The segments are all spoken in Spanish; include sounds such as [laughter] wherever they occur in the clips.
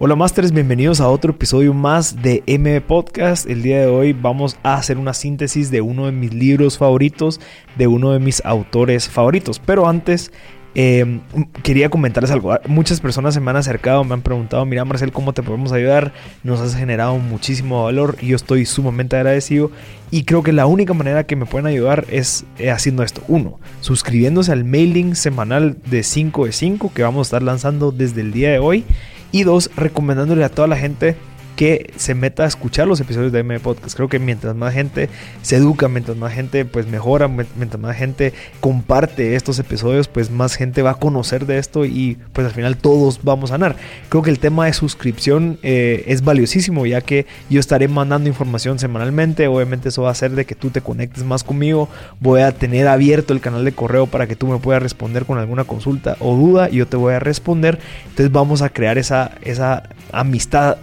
Hola Masters, bienvenidos a otro episodio más de M Podcast. El día de hoy vamos a hacer una síntesis de uno de mis libros favoritos, de uno de mis autores favoritos. Pero antes eh, quería comentarles algo. Muchas personas se me han acercado, me han preguntado, mira Marcel, ¿cómo te podemos ayudar? Nos has generado muchísimo valor y yo estoy sumamente agradecido. Y creo que la única manera que me pueden ayudar es eh, haciendo esto. Uno, suscribiéndose al mailing semanal de 5 de 5 que vamos a estar lanzando desde el día de hoy. Y dos, recomendándole a toda la gente que se meta a escuchar los episodios de M Podcast. Creo que mientras más gente se educa, mientras más gente pues mejora, mientras más gente comparte estos episodios, pues más gente va a conocer de esto y pues al final todos vamos a ganar. Creo que el tema de suscripción eh, es valiosísimo ya que yo estaré mandando información semanalmente. Obviamente eso va a hacer de que tú te conectes más conmigo. Voy a tener abierto el canal de correo para que tú me puedas responder con alguna consulta o duda y yo te voy a responder. Entonces vamos a crear esa, esa amistad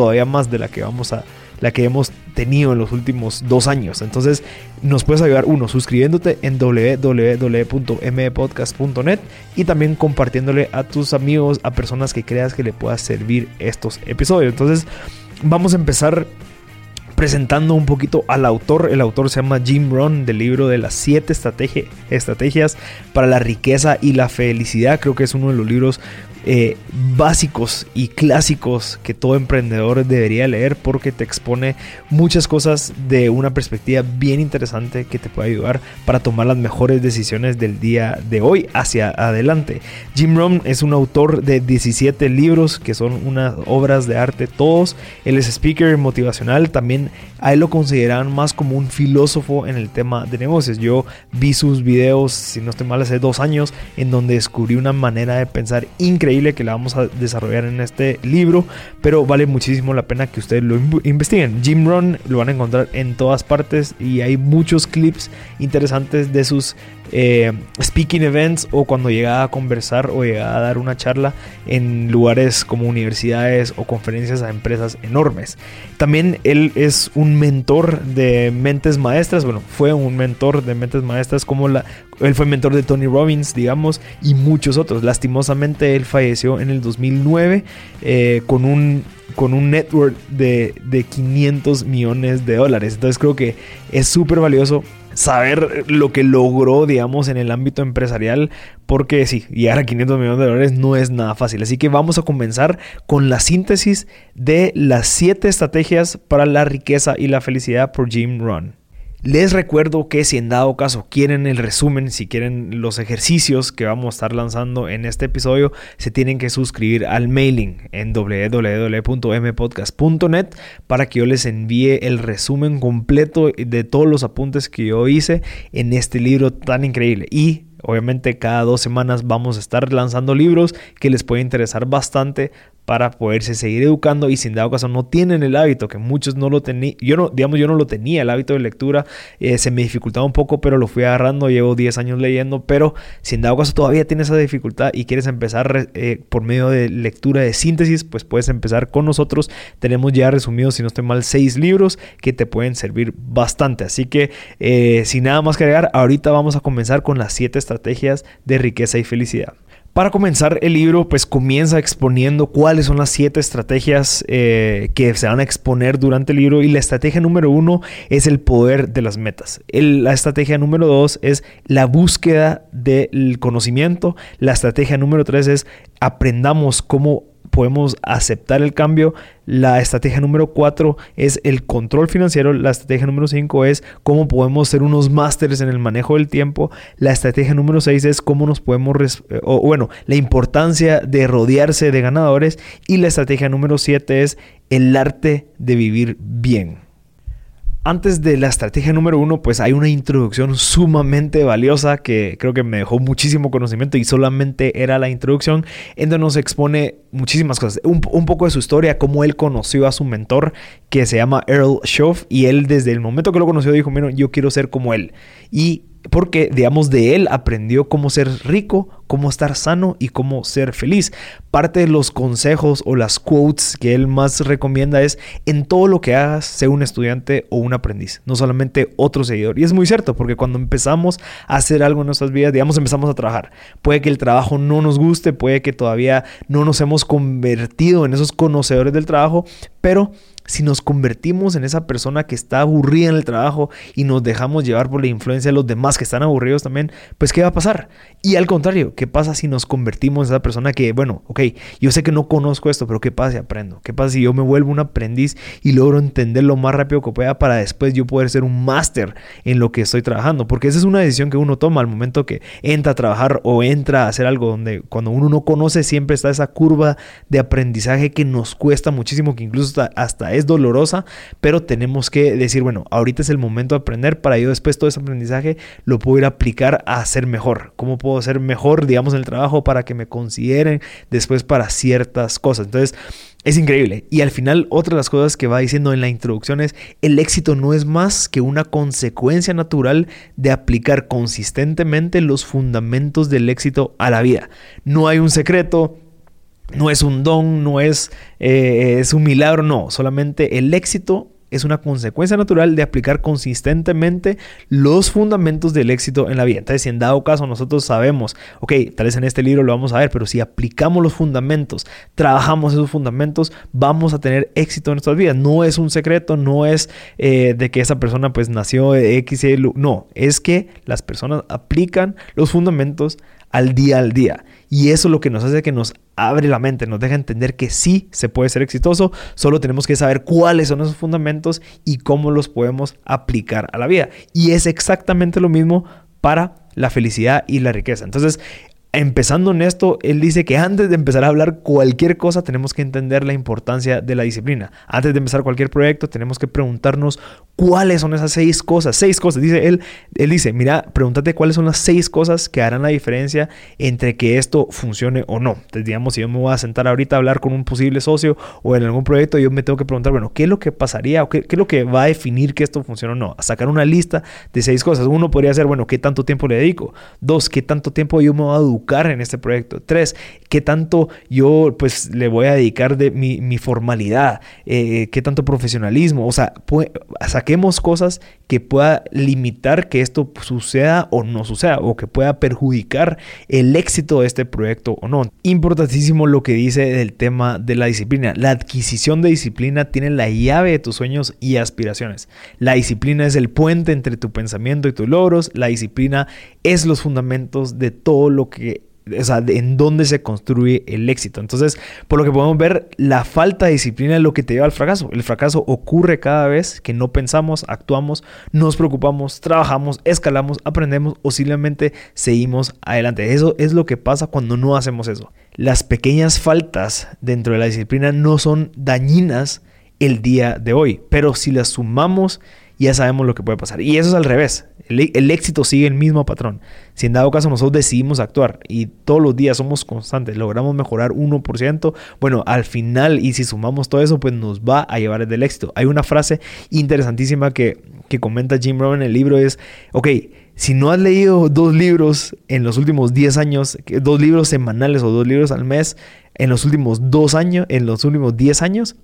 todavía más de la que vamos a la que hemos tenido en los últimos dos años. Entonces nos puedes ayudar uno suscribiéndote en www.mpodcast.net y también compartiéndole a tus amigos, a personas que creas que le pueda servir estos episodios. Entonces vamos a empezar presentando un poquito al autor. El autor se llama Jim Rohn del libro de las siete estrategias para la riqueza y la felicidad. Creo que es uno de los libros eh, básicos y clásicos que todo emprendedor debería leer porque te expone muchas cosas de una perspectiva bien interesante que te puede ayudar para tomar las mejores decisiones del día de hoy hacia adelante. Jim Rohn es un autor de 17 libros que son unas obras de arte todos. Él es speaker motivacional, también a él lo consideran más como un filósofo en el tema de negocios. Yo vi sus videos, si no estoy mal, hace dos años en donde descubrí una manera de pensar increíble que la vamos a desarrollar en este libro, pero vale muchísimo la pena que ustedes lo investiguen. Jim Rohn lo van a encontrar en todas partes y hay muchos clips interesantes de sus eh, speaking events o cuando llegaba a conversar o llegaba a dar una charla en lugares como universidades o conferencias a empresas enormes. También él es un mentor de mentes maestras, bueno, fue un mentor de mentes maestras como él fue mentor de Tony Robbins, digamos, y muchos otros. Lastimosamente él falleció en el 2009 eh, con un con un network de, de 500 millones de dólares. Entonces creo que es súper valioso saber lo que logró, digamos, en el ámbito empresarial, porque sí, llegar a 500 millones de dólares no es nada fácil. Así que vamos a comenzar con la síntesis de las 7 estrategias para la riqueza y la felicidad por Jim Rohn. Les recuerdo que si en dado caso quieren el resumen, si quieren los ejercicios que vamos a estar lanzando en este episodio, se tienen que suscribir al mailing en www.mpodcast.net para que yo les envíe el resumen completo de todos los apuntes que yo hice en este libro tan increíble. Y Obviamente cada dos semanas vamos a estar lanzando libros que les puede interesar bastante para poderse seguir educando y sin dado caso no tienen el hábito que muchos no lo tenían yo no digamos yo no lo tenía el hábito de lectura eh, se me dificultaba un poco pero lo fui agarrando llevo 10 años leyendo pero sin dado caso todavía tienes esa dificultad y quieres empezar eh, por medio de lectura de síntesis pues puedes empezar con nosotros. Tenemos ya resumidos si no estoy mal 6 libros que te pueden servir bastante. Así que eh, sin nada más que agregar ahorita vamos a comenzar con las 7 estrategias de riqueza y felicidad para comenzar el libro, pues comienza exponiendo cuáles son las siete estrategias eh, que se van a exponer durante el libro y la estrategia número uno es el poder de las metas. la estrategia número dos es la búsqueda del conocimiento. La estrategia número tres es aprendamos cómo podemos aceptar el cambio. La estrategia número 4 es el control financiero. La estrategia número 5 es cómo podemos ser unos másteres en el manejo del tiempo. La estrategia número 6 es cómo nos podemos, o bueno, la importancia de rodearse de ganadores. Y la estrategia número 7 es el arte de vivir bien. Antes de la estrategia número uno, pues hay una introducción sumamente valiosa que creo que me dejó muchísimo conocimiento y solamente era la introducción en donde nos expone muchísimas cosas. Un, poco de su historia, cómo él conoció a su mentor que se llama Earl Schoff y él desde el momento que lo conoció dijo, bueno, yo quiero ser como él. Y porque, digamos, de él aprendió cómo ser rico, cómo estar sano y cómo ser feliz. Parte de los consejos o las quotes que él más recomienda es, en todo lo que hagas, sea un estudiante o un aprendiz, no solamente otro seguidor. Y es muy cierto, porque cuando empezamos a hacer algo en nuestras vidas, digamos, empezamos a trabajar. Puede que el trabajo no nos guste, puede que todavía no nos hemos convertido en esos conocedores del trabajo, pero si nos convertimos en esa persona que está aburrida en el trabajo y nos dejamos llevar por la influencia de los demás que están aburridos también, pues ¿qué va a pasar? Y al contrario, ¿qué pasa si nos convertimos en esa persona que, bueno, ok, yo sé que no conozco esto, pero ¿qué pasa si aprendo? ¿Qué pasa si yo me vuelvo un aprendiz y logro entender lo más rápido que pueda para después yo poder ser un máster en lo que estoy trabajando? Porque esa es una decisión que uno toma al momento que entra a trabajar o entra a hacer algo donde cuando uno no conoce siempre está esa curva de aprendizaje que nos cuesta muchísimo, que incluso hasta, hasta es dolorosa, pero tenemos que decir, bueno, ahorita es el momento de aprender para yo después todo ese aprendizaje lo puedo ir a aplicar a ser mejor. ¿Cómo puedo ser mejor, digamos, en el trabajo para que me consideren después para ciertas cosas? Entonces, es increíble. Y al final, otra de las cosas que va diciendo en la introducción es, el éxito no es más que una consecuencia natural de aplicar consistentemente los fundamentos del éxito a la vida. No hay un secreto, no es un don, no es, eh, es un milagro, no, solamente el éxito es una consecuencia natural de aplicar consistentemente los fundamentos del éxito en la vida. Entonces, si en dado caso nosotros sabemos, ok, tal vez en este libro lo vamos a ver, pero si aplicamos los fundamentos, trabajamos esos fundamentos, vamos a tener éxito en nuestras vidas. No es un secreto, no es eh, de que esa persona pues nació de X, y no, es que las personas aplican los fundamentos al día al día. Y eso es lo que nos hace que nos abre la mente, nos deja entender que sí se puede ser exitoso, solo tenemos que saber cuáles son esos fundamentos y cómo los podemos aplicar a la vida. Y es exactamente lo mismo para la felicidad y la riqueza. Entonces, Empezando en esto, él dice que antes de empezar a hablar cualquier cosa tenemos que entender la importancia de la disciplina. Antes de empezar cualquier proyecto tenemos que preguntarnos cuáles son esas seis cosas. Seis cosas. Dice él, él dice, mira, pregúntate cuáles son las seis cosas que harán la diferencia entre que esto funcione o no. Entonces, digamos, si yo me voy a sentar ahorita a hablar con un posible socio o en algún proyecto, yo me tengo que preguntar, bueno, ¿qué es lo que pasaría o qué, qué es lo que va a definir que esto funcione o no? A sacar una lista de seis cosas. Uno podría ser, bueno, ¿qué tanto tiempo le dedico? Dos, ¿qué tanto tiempo yo me voy a educar? En este proyecto. Tres, qué tanto yo pues le voy a dedicar de mi, formalidad, eh, qué tanto profesionalismo. O sea, saquemos cosas que pueda limitar que esto suceda o no suceda o que pueda perjudicar el éxito de este proyecto o no. Importantísimo lo que dice del tema de la disciplina. La adquisición de disciplina tiene la llave de tus sueños y aspiraciones. La disciplina es el puente entre tu pensamiento y tus logros. La disciplina es los fundamentos de todo lo que o sea, en dónde se construye el éxito. Entonces, por lo que podemos ver, la falta de disciplina es lo que te lleva al fracaso. El fracaso ocurre cada vez que no pensamos, actuamos, nos preocupamos, trabajamos, escalamos, aprendemos o simplemente seguimos adelante. Eso es lo que pasa cuando no hacemos eso. Las pequeñas faltas dentro de la disciplina no son dañinas el día de hoy, pero si las sumamos ya sabemos lo que puede pasar. Y eso es al revés. El, éxito sigue el mismo patrón. Si en dado caso nosotros decidimos actuar y todos los días somos constantes, logramos mejorar 1%, bueno, al final y si sumamos todo eso, pues nos va a llevar del éxito. Hay una frase interesantísima que, que comenta Jim Rohn en el libro es, ok, si no has leído dos libros en los últimos 10 años, dos libros semanales o dos libros al mes en los últimos dos años, en los últimos 10 años,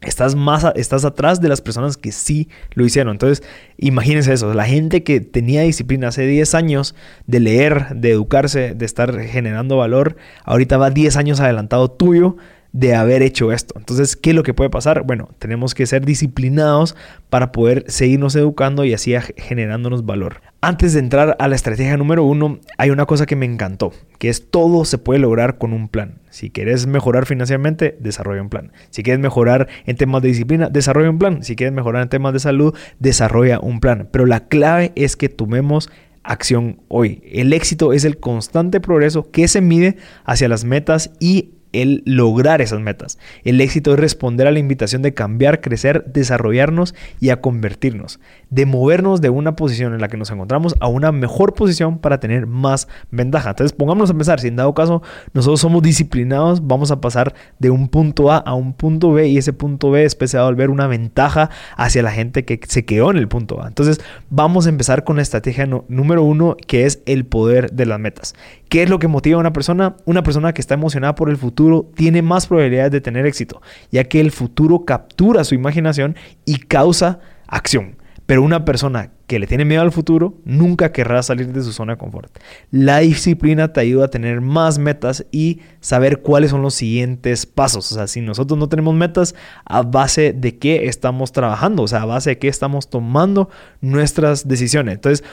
Estás más estás atrás de las personas que sí lo hicieron. Entonces, imagínense eso, la gente que tenía disciplina hace 10 años de leer, de educarse, de estar generando valor, ahorita va 10 años adelantado tuyo de haber hecho esto. Entonces, ¿qué es lo que puede pasar? Bueno, tenemos que ser disciplinados para poder seguirnos educando y así generándonos valor. Antes de entrar a la estrategia número uno, hay una cosa que me encantó, que es todo se puede lograr con un plan. Si quieres mejorar financieramente, desarrolla un plan. Si quieres mejorar en temas de disciplina, desarrolla un plan. Si quieres mejorar en temas de salud, desarrolla un plan. Pero la clave es que tomemos acción hoy. El éxito es el constante progreso que se mide hacia las metas y el lograr esas metas. El éxito es responder a la invitación de cambiar, crecer, desarrollarnos y a convertirnos, de movernos de una posición en la que nos encontramos a una mejor posición para tener más ventaja. Entonces, pongámonos a pensar, si en dado caso nosotros somos disciplinados, vamos a pasar de un punto A a un punto B y ese punto B después se va a volver una ventaja hacia la gente que se quedó en el punto A. Entonces, vamos a empezar con la estrategia número uno, que es el poder de las metas. ¿Qué es lo que motiva a una persona? Una persona que está emocionada por el futuro tiene más probabilidades de tener éxito, ya que el futuro captura su imaginación y causa acción. Pero una persona que le tiene miedo al futuro nunca querrá salir de su zona de confort. La disciplina te ayuda a tener más metas y saber cuáles son los siguientes pasos. O sea, si nosotros no tenemos metas, ¿a base de qué estamos trabajando? O sea, a base de qué estamos tomando nuestras decisiones. Entonces,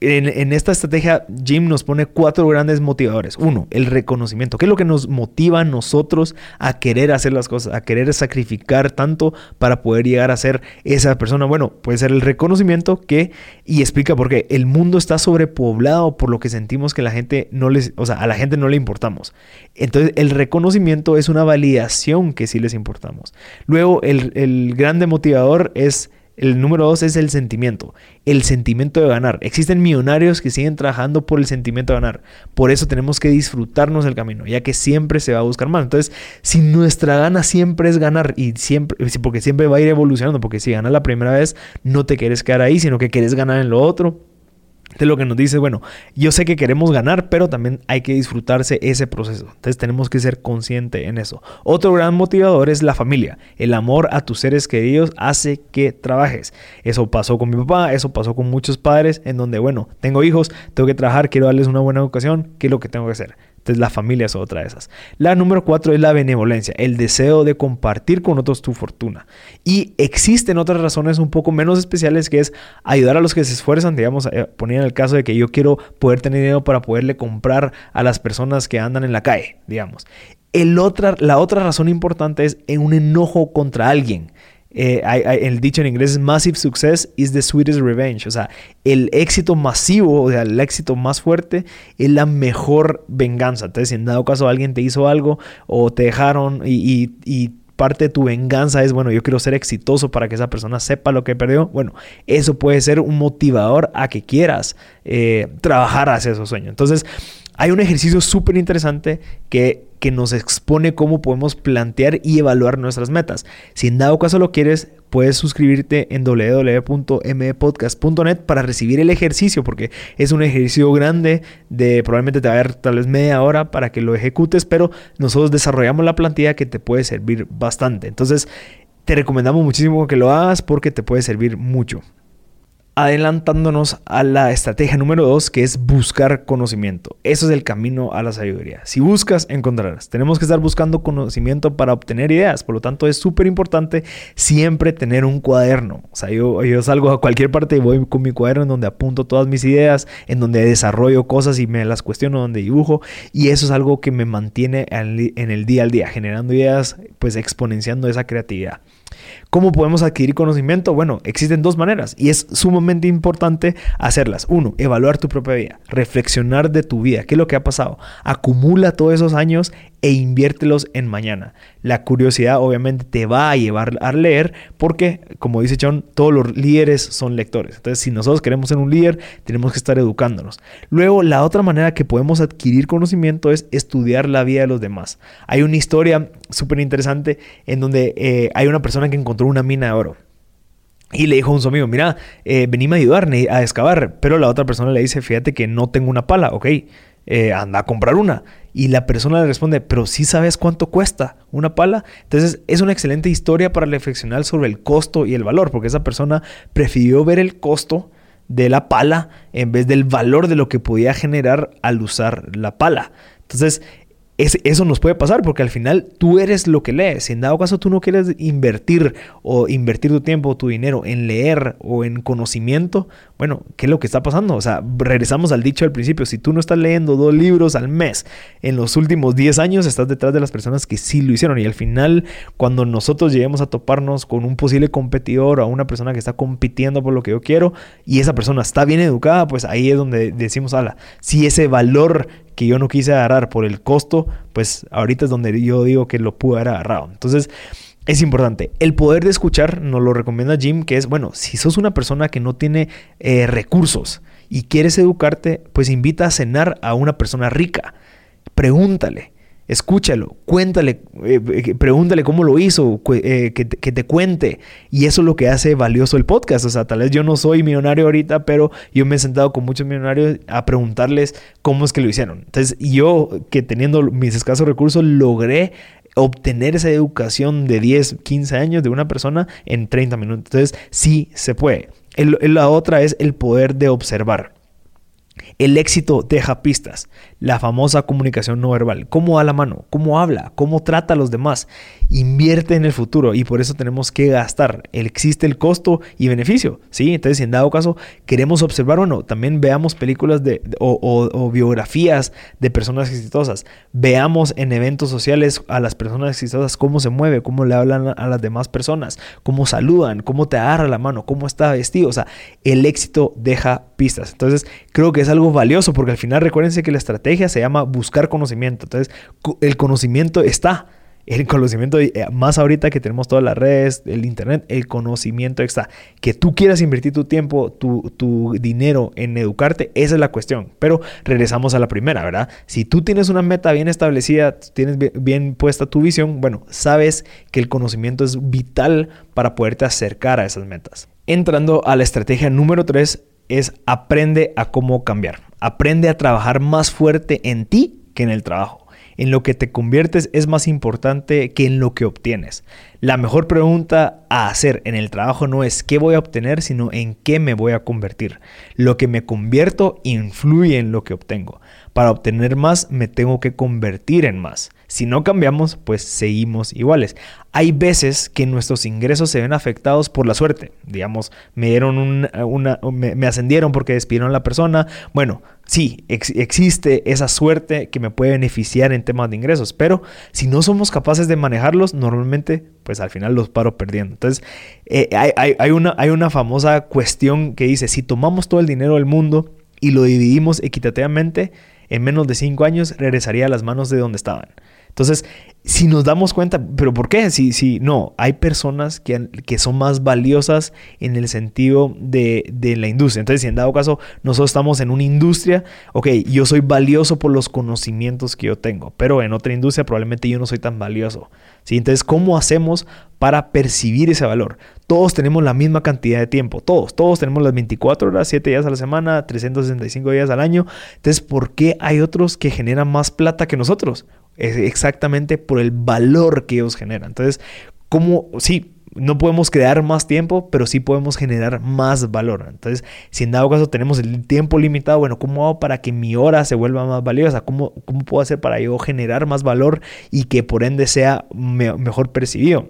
en, esta estrategia, Jim nos pone cuatro grandes motivadores. Uno, el reconocimiento. ¿Qué es lo que nos motiva a nosotros a querer hacer las cosas, a querer sacrificar tanto para poder llegar a ser esa persona? Bueno, puede ser el reconocimiento que, y explica por qué, el mundo está sobrepoblado por lo que sentimos que la gente no les, o sea, a la gente no le importamos. Entonces, el reconocimiento es una validación que sí les importamos. Luego, el, el grande motivador es el número dos es el sentimiento, el sentimiento de ganar. Existen millonarios que siguen trabajando por el sentimiento de ganar. Por eso tenemos que disfrutarnos el camino, ya que siempre se va a buscar más. Entonces, si nuestra gana siempre es ganar y siempre, porque siempre va a ir evolucionando, porque si ganas la primera vez, no te quieres quedar ahí, sino que quieres ganar en lo otro de lo que nos dice, bueno, yo sé que queremos ganar, pero también hay que disfrutarse ese proceso. Entonces tenemos que ser conscientes en eso. Otro gran motivador es la familia. El amor a tus seres queridos hace que trabajes. Eso pasó con mi papá, eso pasó con muchos padres, en donde, bueno, tengo hijos, tengo que trabajar, quiero darles una buena educación, ¿qué es lo que tengo que hacer? Entonces la familia es otra de esas. La número cuatro es la benevolencia, el deseo de compartir con otros tu fortuna. Y existen otras razones un poco menos especiales que es ayudar a los que se esfuerzan, digamos, eh, poner en el caso de que yo quiero poder tener dinero para poderle comprar a las personas que andan en la calle, digamos. El otra, la otra razón importante es en un enojo contra alguien. Eh, el dicho en inglés es massive success is the sweetest revenge. O sea, el éxito masivo, o sea, el éxito más fuerte es la mejor venganza. Entonces, si en dado caso alguien te hizo algo o te dejaron y, parte de tu venganza es, bueno, yo quiero ser exitoso para que esa persona sepa lo que perdió. Bueno, eso puede ser un motivador a que quieras eh, trabajar hacia esos sueños. Entonces, hay un ejercicio súper interesante que que nos expone cómo podemos plantear y evaluar nuestras metas. Si en dado caso lo quieres, puedes suscribirte en www.mpodcast.net para recibir el ejercicio, porque es un ejercicio grande de probablemente te va a dar tal vez media hora para que lo ejecutes, pero nosotros desarrollamos la plantilla que te puede servir bastante. Entonces, te recomendamos muchísimo que lo hagas porque te puede servir mucho adelantándonos a la estrategia número dos, que es buscar conocimiento. Eso es el camino a la sabiduría. Si buscas, encontrarás. Tenemos que estar buscando conocimiento para obtener ideas. Por lo tanto, es súper importante siempre tener un cuaderno. O sea, yo, salgo a cualquier parte y voy con mi cuaderno en donde apunto todas mis ideas, en donde desarrollo cosas y me las cuestiono, donde dibujo. Y eso es algo que me mantiene en el día al día, generando ideas, pues exponenciando esa creatividad. ¿Cómo podemos adquirir conocimiento? Bueno, existen dos maneras y es sumamente importante hacerlas. Uno, evaluar tu propia vida, reflexionar de tu vida, qué es lo que ha pasado. Acumula todos esos años e inviértelos en mañana. La curiosidad obviamente te va a llevar a leer porque, como dice John, todos los líderes son lectores. Entonces, si nosotros queremos ser un líder, tenemos que estar educándonos. Luego, la otra manera que podemos adquirir conocimiento es estudiar la vida de los demás. Hay una historia súper interesante en donde eh, hay una persona que encontró una mina de oro. Y le dijo a un amigo, mira, eh, venime a ayudarme a excavar. Pero la otra persona le dice, fíjate que no tengo una pala, ok, eh, anda a comprar una. Y la persona le responde, pero sí sabes cuánto cuesta una pala. Entonces es una excelente historia para reflexionar sobre el costo y el valor, porque esa persona prefirió ver el costo de la pala en vez del valor de lo que podía generar al usar la pala. Entonces eso nos puede pasar porque al final tú eres lo que lees. Si en dado caso tú no quieres invertir o invertir tu tiempo tu dinero en leer o en conocimiento, bueno, ¿qué es lo que está pasando? O sea, regresamos al dicho al principio, si tú no estás leyendo dos libros al mes en los últimos 10 años, estás detrás de las personas que sí lo hicieron. Y al final, cuando nosotros lleguemos a toparnos con un posible competidor o una persona que está compitiendo por lo que yo quiero y esa persona está bien educada, pues ahí es donde decimos, ala, si ese valor que yo no quise agarrar por el costo, pues ahorita es donde yo digo que lo pude haber agarrado. Entonces, es importante. El poder de escuchar nos lo recomienda Jim, que es, bueno, si sos una persona que no tiene eh, recursos y quieres educarte, pues invita a cenar a una persona rica. Pregúntale, Escúchalo, cuéntale, eh, eh, pregúntale cómo lo hizo, que, que, te cuente. Y eso es lo que hace valioso el podcast. O sea, tal vez yo no soy millonario ahorita, pero yo me he sentado con muchos millonarios a preguntarles cómo es que lo hicieron. Entonces, yo que teniendo mis escasos recursos logré obtener esa educación de 10, 15 años de una persona en 30 minutos. Entonces, sí se puede. la otra es el poder de observar. El éxito deja pistas. La famosa comunicación no verbal. ¿Cómo da la mano? ¿Cómo habla? ¿Cómo trata a los demás? Invierte en el futuro y por eso tenemos que gastar. Existe el costo y beneficio. ¿sí? Entonces, si en dado caso queremos observar o no, también veamos películas de, o, biografías de personas exitosas. Veamos en eventos sociales a las personas exitosas cómo se mueve, cómo le hablan a las demás personas, cómo saludan, cómo te agarra la mano, cómo está vestido. O sea, el éxito deja pistas. Entonces, creo que es algo valioso porque al final recuérdense que la estrategia se llama buscar conocimiento. Entonces, el conocimiento está. El conocimiento, eh, más ahorita que tenemos todas las redes, el internet, el conocimiento está. Que tú quieras invertir tu tiempo, tu, tu, dinero en educarte, esa es la cuestión. Pero regresamos a la primera, ¿verdad? Si tú tienes una meta bien establecida, tienes bien, bien puesta tu visión, bueno, sabes que el conocimiento es vital para poderte acercar a esas metas. Entrando a la estrategia número 3, es aprende a cómo cambiar. Aprende a trabajar más fuerte en ti que en el trabajo. En lo que te conviertes es más importante que en lo que obtienes. La mejor pregunta a hacer en el trabajo no es qué voy a obtener, sino en qué me voy a convertir. Lo que me convierto influye en lo que obtengo. Para obtener más me tengo que convertir en más. Si no cambiamos, pues seguimos iguales. Hay veces que nuestros ingresos se ven afectados por la suerte. Digamos, me dieron una, me, ascendieron porque despidieron a la persona. Bueno, sí, existe esa suerte que me puede beneficiar en temas de ingresos, pero si no somos capaces de manejarlos, normalmente, pues al final los paro perdiendo. Entonces, eh, hay, una, hay una famosa cuestión que dice, si tomamos todo el dinero del mundo y lo dividimos equitativamente, en menos de cinco años regresaría a las manos de donde estaban. Entonces, si nos damos cuenta, pero ¿por qué? Si, si no, hay personas que, que son más valiosas en el sentido de, de, la industria. Entonces, si en dado caso nosotros estamos en una industria, ok, yo soy valioso por los conocimientos que yo tengo, pero en otra industria probablemente yo no soy tan valioso. ¿sí? Entonces, ¿cómo hacemos para percibir ese valor? Todos tenemos la misma cantidad de tiempo, todos, todos tenemos las 24 horas, 7 días a la semana, 365 días al año. Entonces, ¿por qué hay otros que generan más plata que nosotros? Es exactamente por el valor que ellos generan. Entonces, ¿cómo? Sí, no podemos crear más tiempo, pero sí podemos generar más valor. Entonces, si en dado caso tenemos el tiempo limitado, bueno, ¿cómo hago para que mi hora se vuelva más valiosa? ¿Cómo, cómo puedo hacer para yo generar más valor y que por ende sea mejor percibido?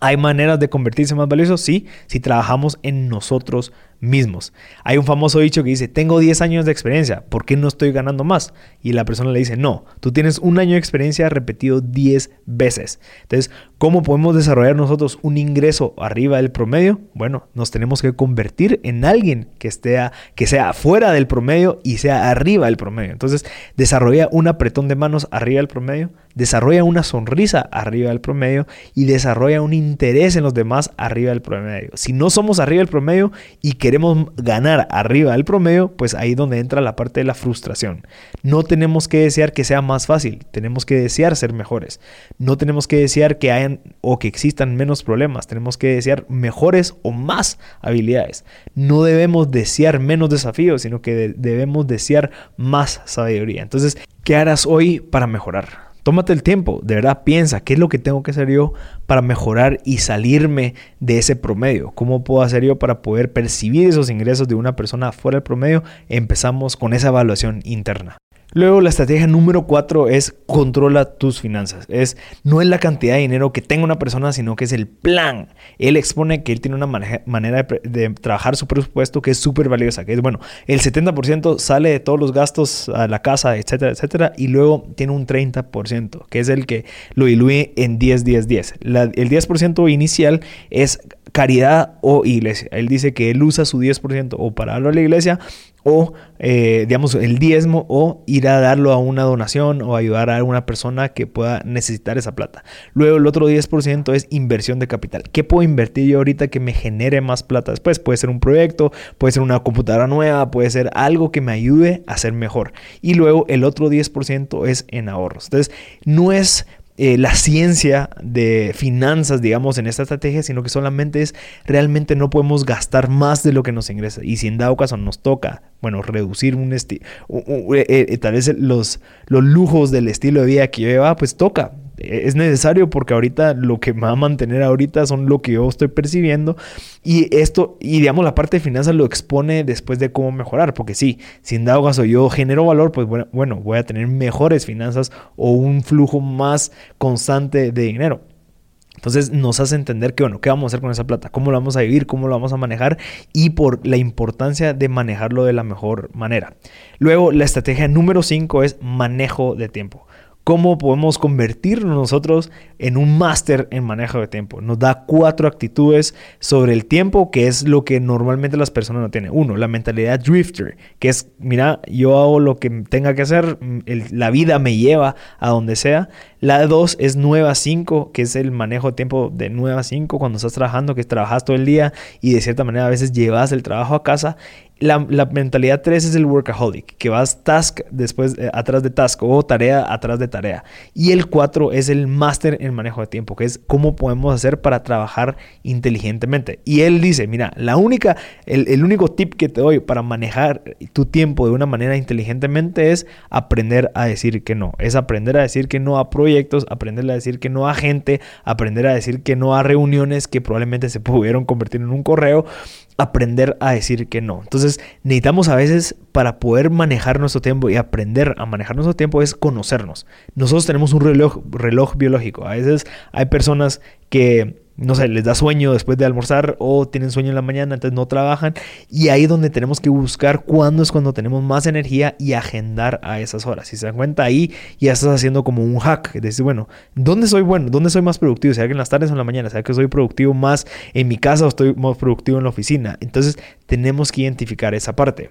¿Hay maneras de convertirse más valiosos? Sí, si trabajamos en nosotros mismos. Hay un famoso dicho que dice, tengo 10 años de experiencia, ¿por qué no estoy ganando más? Y la persona le dice, no, tú tienes un año de experiencia repetido 10 veces. Entonces, ¿cómo podemos desarrollar nosotros un ingreso arriba del promedio? Bueno, nos tenemos que convertir en alguien que, esté que sea fuera del promedio y sea arriba del promedio. Entonces, desarrolla un apretón de manos arriba del promedio, desarrolla una sonrisa arriba del promedio y desarrolla un interés en los demás arriba del promedio. Si no somos arriba del promedio y que queremos ganar arriba del promedio, pues ahí donde entra la parte de la frustración. No tenemos que desear que sea más fácil, tenemos que desear ser mejores. No tenemos que desear que hayan o que existan menos problemas, tenemos que desear mejores o más habilidades. No debemos desear menos desafíos, sino que debemos desear más sabiduría. Entonces, ¿qué harás hoy para mejorar? Tómate el tiempo, de verdad piensa qué es lo que tengo que hacer yo para mejorar y salirme de ese promedio. ¿Cómo puedo hacer yo para poder percibir esos ingresos de una persona fuera del promedio? Empezamos con esa evaluación interna. Luego la estrategia número cuatro es controla tus finanzas. Es no es la cantidad de dinero que tenga una persona, sino que es el plan. Él expone que él tiene una manera de, trabajar su presupuesto que es súper valiosa, que es bueno, el 70% sale de todos los gastos a la casa, etcétera, etcétera, y luego tiene un 30%, que es el que lo diluye en 10, 10, 10. el 10% inicial es caridad o iglesia. Él dice que él usa su 10% o para darlo a la iglesia o, eh, digamos, el diezmo o ir a darlo a una donación o ayudar a alguna persona que pueda necesitar esa plata. Luego el otro 10% es inversión de capital. ¿Qué puedo invertir yo ahorita que me genere más plata después? Puede ser un proyecto, puede ser una computadora nueva, puede ser algo que me ayude a ser mejor. Y luego el otro 10% es en ahorros. Entonces, no es eh, la ciencia de finanzas, digamos, en esta estrategia, sino que solamente es realmente no podemos gastar más de lo que nos ingresa. Y si en dado caso nos toca, bueno, reducir un estilo, eh, eh, tal vez los, los lujos del estilo de vida que yo llevaba, pues toca es necesario porque ahorita lo que me va a mantener ahorita son lo que yo estoy percibiendo y esto, y digamos la parte de finanzas lo expone después de cómo mejorar, porque sí, si en dado caso yo genero valor, pues bueno, bueno, voy a tener mejores finanzas o un flujo más constante de dinero. Entonces nos hace entender que, bueno, ¿qué vamos a hacer con esa plata? ¿Cómo lo vamos a vivir? ¿Cómo lo vamos a manejar? Y por la importancia de manejarlo de la mejor manera. Luego, la estrategia número 5 es manejo de tiempo cómo podemos convertirnos nosotros en un máster en manejo de tiempo. Nos da cuatro actitudes sobre el tiempo, que es lo que normalmente las personas no tienen. Uno, la mentalidad drifter, que es, mira, yo hago lo que tenga que hacer, mm, la vida me lleva a donde sea. La dos es nueva 5, que es el manejo de tiempo de nueva 5 cuando estás trabajando, que trabajas todo el día y de cierta manera a veces llevas el trabajo a casa. La, mentalidad 3 es el workaholic, que vas task después eh, atrás de task o tarea atrás de tarea. Y el 4 es el máster en manejo de tiempo, que es cómo podemos hacer para trabajar inteligentemente. Y él dice, mira, la única, el, el único tip que te doy para manejar tu tiempo de una manera inteligentemente es aprender a decir que no. Es aprender a decir que no a proyectos, aprender a decir que no a gente, aprender a decir que no a reuniones que probablemente se [laughs] pudieron convertir en un correo aprender a decir que no. Entonces necesitamos a veces para poder manejar nuestro tiempo y aprender a manejar nuestro tiempo es conocernos. Nosotros tenemos un reloj, reloj biológico. A veces hay personas que no sé, les da sueño después de almorzar o tienen sueño en la mañana, entonces no trabajan. Y ahí es donde tenemos que buscar cuándo es cuando tenemos más energía y agendar a esas horas. Si se dan cuenta ahí, ya estás haciendo como un hack. Decir, bueno, ¿dónde soy bueno? ¿Dónde soy más productivo? ¿Sea que en las tardes o en la mañana? ¿Sea que soy productivo más en mi casa o estoy más productivo en la oficina? Entonces tenemos que identificar esa parte.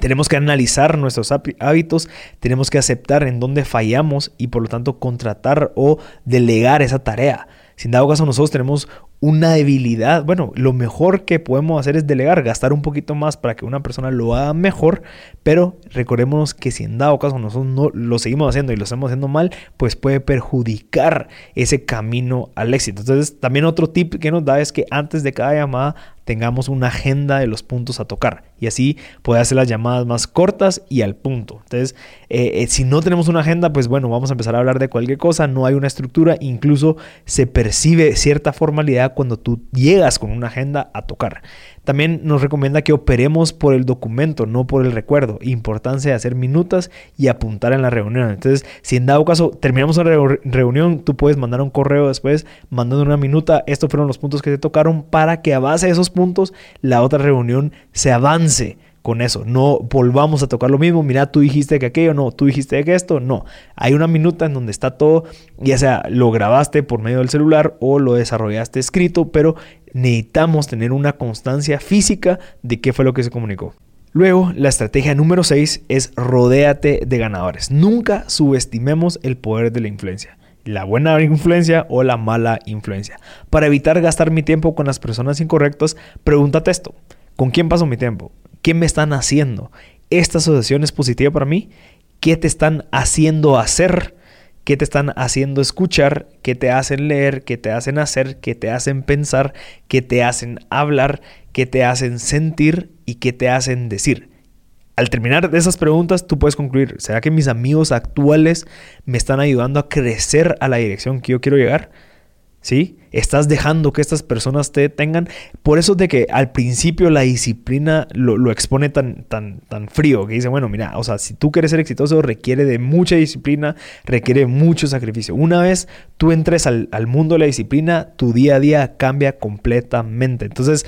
Tenemos que analizar nuestros hábitos, tenemos que aceptar en dónde fallamos y por lo tanto contratar o delegar esa tarea. Si en dado caso nosotros tenemos una debilidad, bueno, lo mejor que podemos hacer es delegar, gastar un poquito más para que una persona lo haga mejor, pero recordémonos que si en dado caso nosotros no lo seguimos haciendo y lo estamos haciendo mal, pues puede perjudicar ese camino al éxito. Entonces, también otro tip que nos da es que antes de cada llamada tengamos una agenda de los puntos a tocar y así puede hacer las llamadas más cortas y al punto. Entonces, eh, eh, si no tenemos una agenda, pues bueno, vamos a empezar a hablar de cualquier cosa, no hay una estructura, incluso se percibe cierta formalidad cuando tú llegas con una agenda a tocar. También nos recomienda que operemos por el documento, no por el recuerdo. Importancia de hacer minutas y apuntar en la reunión. Entonces, si en dado caso terminamos la reunión, tú puedes mandar un correo después mandando una minuta. Estos fueron los puntos que te tocaron para que a base de esos puntos la otra reunión se avance con eso. No volvamos a tocar lo mismo. Mira, tú dijiste que aquello, no, tú dijiste que esto, no. Hay una minuta en donde está todo, ya sea lo grabaste por medio del celular o lo desarrollaste escrito, pero necesitamos tener una constancia física de qué fue lo que se comunicó. Luego, la estrategia número 6 es rodéate de ganadores. Nunca subestimemos el poder de la influencia la buena [laughs] influencia o la mala influencia. Para evitar gastar mi tiempo con las personas incorrectas, pregúntate esto. ¿Con quién paso mi tiempo? ¿Qué me están haciendo? ¿Esta asociación es positiva para mí? ¿Qué te están haciendo hacer? ¿Qué te están haciendo escuchar? ¿Qué te hacen leer? ¿Qué te hacen hacer? ¿Qué te hacen pensar? ¿Qué te hacen hablar? ¿Qué te hacen sentir? ¿Y qué te hacen decir? Al terminar de esas preguntas, tú puedes concluir, ¿será que mis amigos actuales me están ayudando a crecer a la dirección que yo quiero llegar? ¿sí? Estás dejando que estas personas te tengan. Por eso de que al principio la disciplina lo, expone tan, tan, tan frío, que dice, bueno, mira, o sea, si tú quieres ser exitoso requiere de mucha disciplina, requiere mucho sacrificio. Una vez tú entres al, al mundo de la disciplina, tu día a día cambia completamente. Entonces,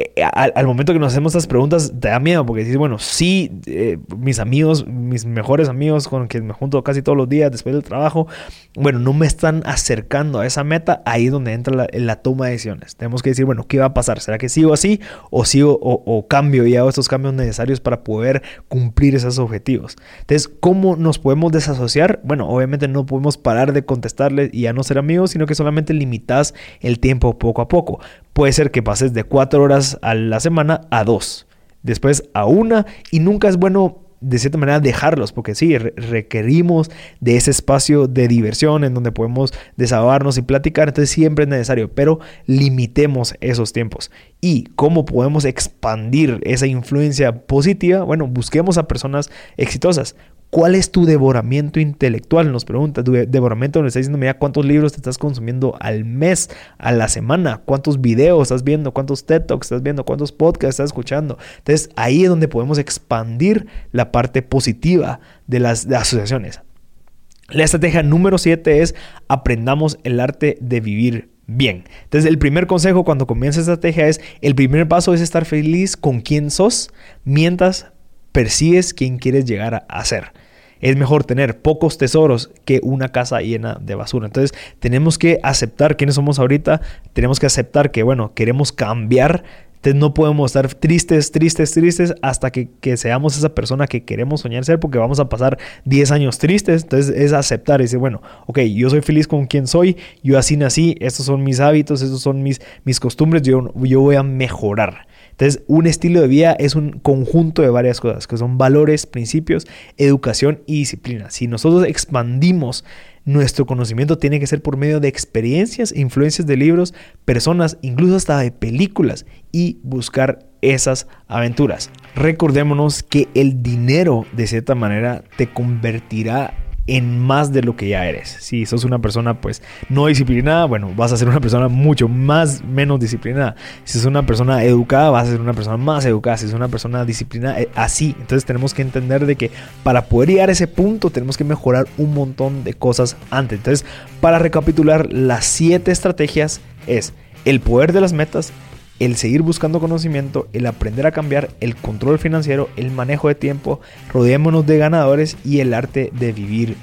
eh, al, momento que nos hacemos estas preguntas te da miedo porque dices, bueno, sí, eh, mis amigos, mis mejores amigos con que me junto casi todos los días después del trabajo, bueno, no me están acercando a esa meta, ahí es donde entra la, toma de decisiones. Tenemos que decir, bueno, ¿qué va a pasar? ¿Será que sigo así o sigo o, cambio y hago estos cambios necesarios para poder cumplir esos objetivos? Entonces, ¿cómo nos podemos desasociar? Bueno, obviamente no podemos parar de contestarle y a no ser amigos, sino que solamente limitas el tiempo poco a poco. Puede ser que pases de cuatro horas a la semana a dos, después a una y nunca es bueno de cierta manera dejarlos, porque sí, requerimos de ese espacio de diversión en donde podemos desahogarnos y platicar, entonces siempre es necesario, pero limitemos esos tiempos. ¿Y cómo podemos expandir esa influencia positiva? Bueno, busquemos a personas exitosas. ¿Cuál es tu devoramiento intelectual? Nos pregunta. Tu devoramiento nos está diciendo, mira, cuántos libros te estás consumiendo al mes, a la semana, cuántos videos estás viendo, cuántos TED Talks estás viendo, cuántos podcasts estás escuchando. Entonces, ahí es donde podemos expandir la parte positiva de las, asociaciones. La estrategia número 7 es aprendamos el arte de vivir bien. Entonces, el primer consejo cuando comienza estrategia es, el primer paso es estar feliz con quien sos mientras persigues quien quieres llegar a ser. Es mejor tener pocos tesoros que una casa llena de basura. Entonces tenemos que aceptar quiénes somos ahorita, tenemos que aceptar que, bueno, queremos cambiar. Entonces no podemos estar tristes, tristes, tristes hasta que, que, seamos esa persona que queremos soñar ser porque vamos a pasar 10 años tristes. Entonces es aceptar y decir, bueno, ok, yo soy feliz con quien soy, yo así nací, estos son mis hábitos, estos son mis, mis costumbres, yo, yo voy a mejorar. Entonces, un estilo de vida es un conjunto de varias cosas, que son valores, principios, educación y disciplina. Si nosotros expandimos nuestro conocimiento, tiene que ser por medio de experiencias, influencias de libros, personas, incluso hasta de películas y buscar esas aventuras. Recordémonos que el dinero de cierta manera te convertirá en más de lo que ya eres. Si sos una persona pues no disciplinada, bueno, vas a ser una persona mucho más menos disciplinada. Si sos una persona educada, vas a ser una persona más educada. Si sos una persona disciplinada, eh, así. Entonces tenemos que entender de que para poder llegar a ese punto tenemos que mejorar un montón de cosas antes. Entonces, para recapitular, las siete estrategias es el poder de las metas, el seguir buscando conocimiento, el aprender a cambiar, el control financiero, el manejo de tiempo, rodeémonos de ganadores y el arte de vivir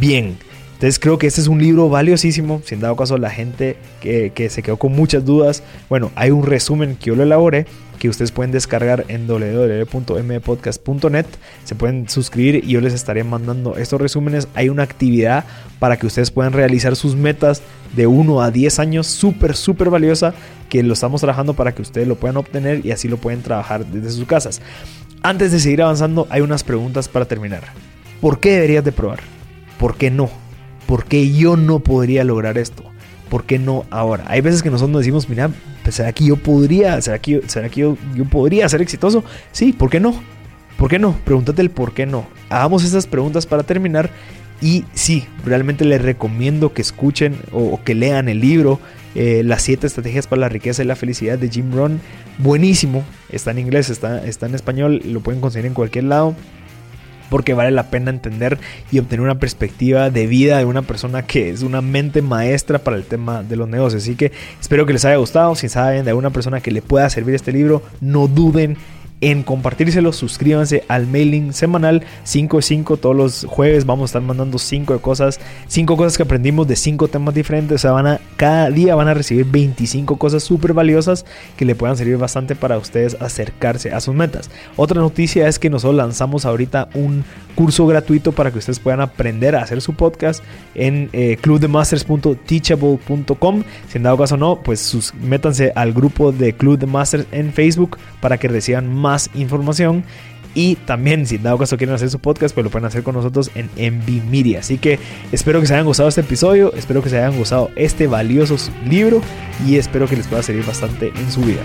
bien. Entonces creo que este es un libro valiosísimo, si en dado caso la gente que, que, se quedó con muchas dudas, bueno, hay un resumen que yo lo elaboré que ustedes pueden descargar en www.mpodcast.net. Se pueden suscribir y yo les estaré mandando estos resúmenes. Hay una actividad para que ustedes puedan realizar sus metas de 1 a 10 años, súper, súper valiosa, que lo estamos trabajando para que ustedes lo puedan obtener y así lo pueden trabajar desde sus casas. Antes de seguir avanzando, hay unas preguntas para terminar. ¿Por qué deberías de probar? ¿Por qué no? ¿Por qué yo no podría lograr esto? ¿Por qué no ahora? Hay veces que nosotros nos decimos, mira, pues, ¿será que yo podría, será que, será que yo, podría ser exitoso? Sí, ¿por qué no? ¿Por qué no? Pregúntate el por qué no. Hagamos estas preguntas para terminar. Y sí, realmente les recomiendo que escuchen o, que lean el libro eh, Las siete estrategias para la riqueza y la felicidad de Jim Rohn. Buenísimo. Está en inglés, está, está en español, lo pueden conseguir en cualquier lado porque vale la pena entender y obtener una perspectiva de vida de una persona que es una mente maestra para el tema de los negocios. Así que espero que les haya gustado. Si saben de alguna persona que le pueda servir este libro, no duden en compartírselo. Suscríbanse al mailing semanal 5 de 5 todos los jueves. Vamos a estar mandando 5 de cosas, 5 cosas que aprendimos de 5 temas diferentes. O sea, van a, cada día van a recibir 25 cosas súper valiosas que le puedan servir bastante para ustedes acercarse a sus metas. Otra noticia es que nosotros lanzamos ahorita un curso gratuito para que ustedes puedan aprender a hacer su podcast en eh, clubdemasters.teachable.com. Si en dado caso no, pues sus, métanse al grupo de Club de Masters en Facebook para que reciban más información. Y también, si en dado caso quieren hacer su podcast, pues lo pueden hacer con nosotros en Envy Media. Así que espero que se hayan gustado este episodio, espero que se hayan gustado este valioso libro y espero que les pueda servir bastante en su vida.